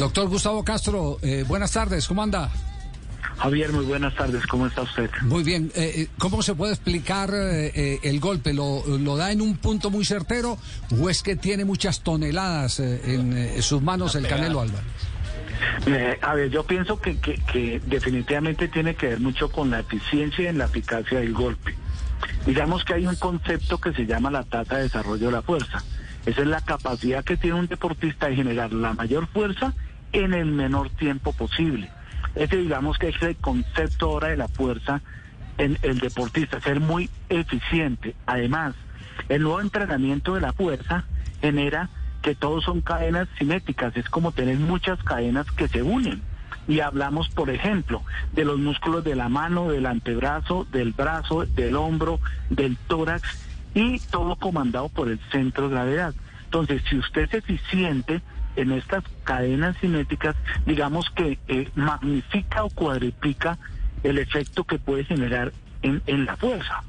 Doctor Gustavo Castro, eh, buenas tardes, ¿cómo anda? Javier, muy buenas tardes, ¿cómo está usted? Muy bien, eh, eh, ¿cómo se puede explicar el golpe? ¿Lo, ¿Lo, da en un punto muy certero o es que tiene muchas toneladas en sus manos el Canelo Álvarez? a ver, yo pienso que, que, que, definitivamente tiene que ver mucho con la eficiencia y en la eficacia del golpe. Digamos que hay un concepto que se llama la tasa de desarrollo de la fuerza. Esa es la capacidad que tiene un deportista de generar la mayor fuerza en el menor tiempo posible. Ese digamos que es el concepto ahora de la fuerza en el deportista, ser muy eficiente. Además, el nuevo entrenamiento de la fuerza genera que todos son cadenas cinéticas, es como tener muchas cadenas que se unen. Y hablamos, por ejemplo, de los músculos de la mano, del antebrazo, del brazo, del hombro, del tórax y todo comandado por el centro de gravedad. Entonces, si usted es eficiente en estas cadenas cinéticas, digamos que eh, magnifica o cuadriplica el efecto que puede generar en, en la fuerza.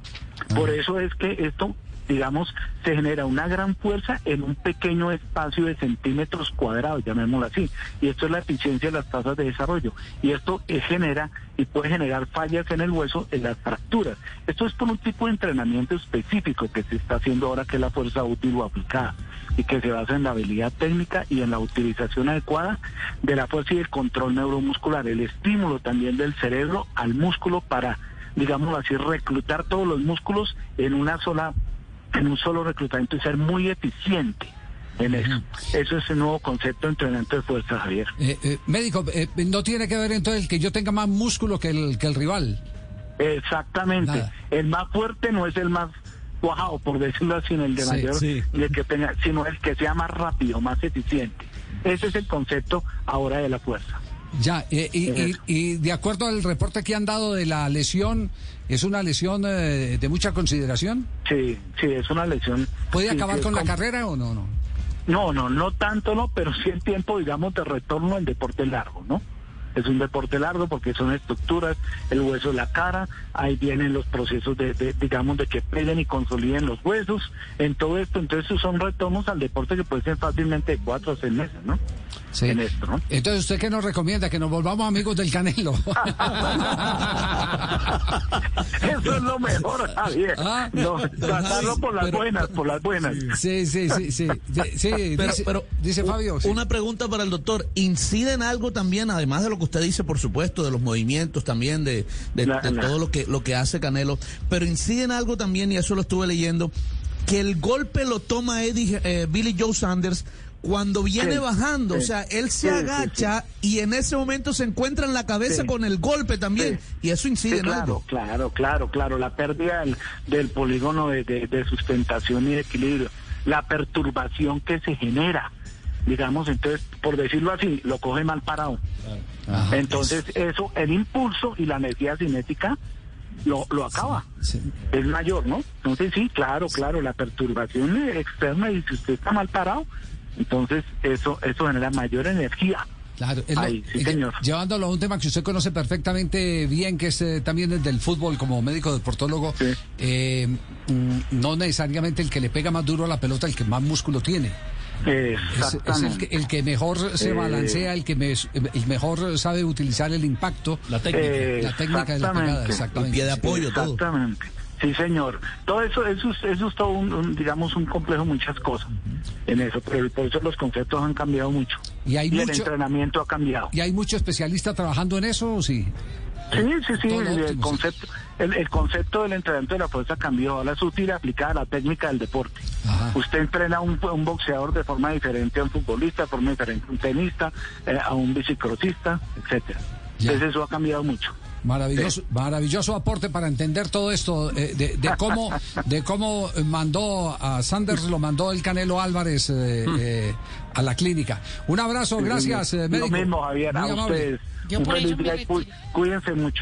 Por eso es que esto digamos, se genera una gran fuerza en un pequeño espacio de centímetros cuadrados, llamémoslo así. Y esto es la eficiencia de las tasas de desarrollo. Y esto genera y puede generar fallas en el hueso, en las fracturas. Esto es por un tipo de entrenamiento específico que se está haciendo ahora, que es la fuerza útil o aplicada, y que se basa en la habilidad técnica y en la utilización adecuada de la fuerza y el control neuromuscular, el estímulo también del cerebro al músculo para digámoslo así, reclutar todos los músculos en una sola en un solo reclutamiento y ser muy eficiente en eso. Eso es el nuevo concepto de entrenamiento de fuerza, Javier. Eh, eh, médico, eh, no tiene que ver entonces el que yo tenga más músculo que el, que el rival. Exactamente. El más fuerte no es el más cuajado, por decirlo así, en el de mayor, El que tenga, sino el que sea más rápido, más eficiente. Ese es el concepto ahora de la fuerza. Ya, y, y, de acuerdo al reporte que han dado de la lesión, ¿es una lesión eh, de mucha consideración? Sí, sí, es una lesión. ¿Puede acabar con la carrera o no, no? No, no, no tanto, no, pero sí el tiempo, digamos, de retorno al deporte largo, ¿no? Es un deporte largo porque son estructuras, el hueso de la cara, ahí vienen los procesos de, digamos, de que peguen y consoliden los huesos, en todo esto, entonces son retornos al deporte que puede ser fácilmente de cuatro o seis meses, ¿no? Sí. Entonces, ¿usted qué nos recomienda? Que nos volvamos amigos del Canelo. Eso es lo mejor, Javier. ¿Ah? tratarlo por las buenas, por las buenas. Sí, sí, sí, sí. sí pero, dice, Fabio. Una pregunta para el doctor. ¿Incide en algo también, además de lo que usted dice, por supuesto, de los movimientos también, de, todo lo que, lo que hace Canelo, pero incide en algo también, y eso lo estuve leyendo, que el golpe lo toma Eddie, eh, Billy Joe Sanders cuando viene bajando, o sea, él se agacha y en ese momento se encuentra en la cabeza con el golpe también, y eso incide en claro, algo. Claro, claro, claro, la pérdida del, polígono de, sustentación y de equilibrio, la perturbación que se genera, digamos, entonces, por decirlo así, lo coge mal parado. entonces, eso, el impulso y la energía cinética lo, lo acaba. Es mayor, ¿no? Entonces, sí, claro, claro, la perturbación externa y si usted está mal parado, entonces, eso, eso genera mayor energía. Claro, Llevándolo a un tema que usted conoce perfectamente bien, que es eh, también el del fútbol como médico deportólogo, eh, mm, no necesariamente el que le pega más duro a la pelota, el que más músculo tiene. Es, el, que, mejor se eh, balancea, el que el mejor sabe utilizar el impacto. La técnica. la técnica de la pegada, exactamente. El pie de apoyo, todo. Exactamente. Sí, señor. Todo eso, eso, eso es todo un, digamos, un complejo, muchas cosas en eso, pero por eso los conceptos han cambiado mucho. Y, hay el entrenamiento ha cambiado. ¿Y hay mucho especialista trabajando en eso o sí? Sí, sí, sí, el, concepto, el, concepto del entrenamiento de la fuerza cambió. Ahora es útil aplicar la técnica del deporte. Usted entrena a un, un, boxeador de forma diferente a un futbolista, de forma diferente a un tenista, eh, a un bicicrosista, etcétera. Entonces eso ha cambiado mucho. Maravilloso, maravilloso aporte para entender todo esto eh, de, cómo de cómo mandó a Sanders lo mandó el Canelo Álvarez eh, hmm. eh, a la clínica. Un abrazo, gracias, médico. Lo mismo, Javier, a ustedes. Un feliz día cuídense mucho.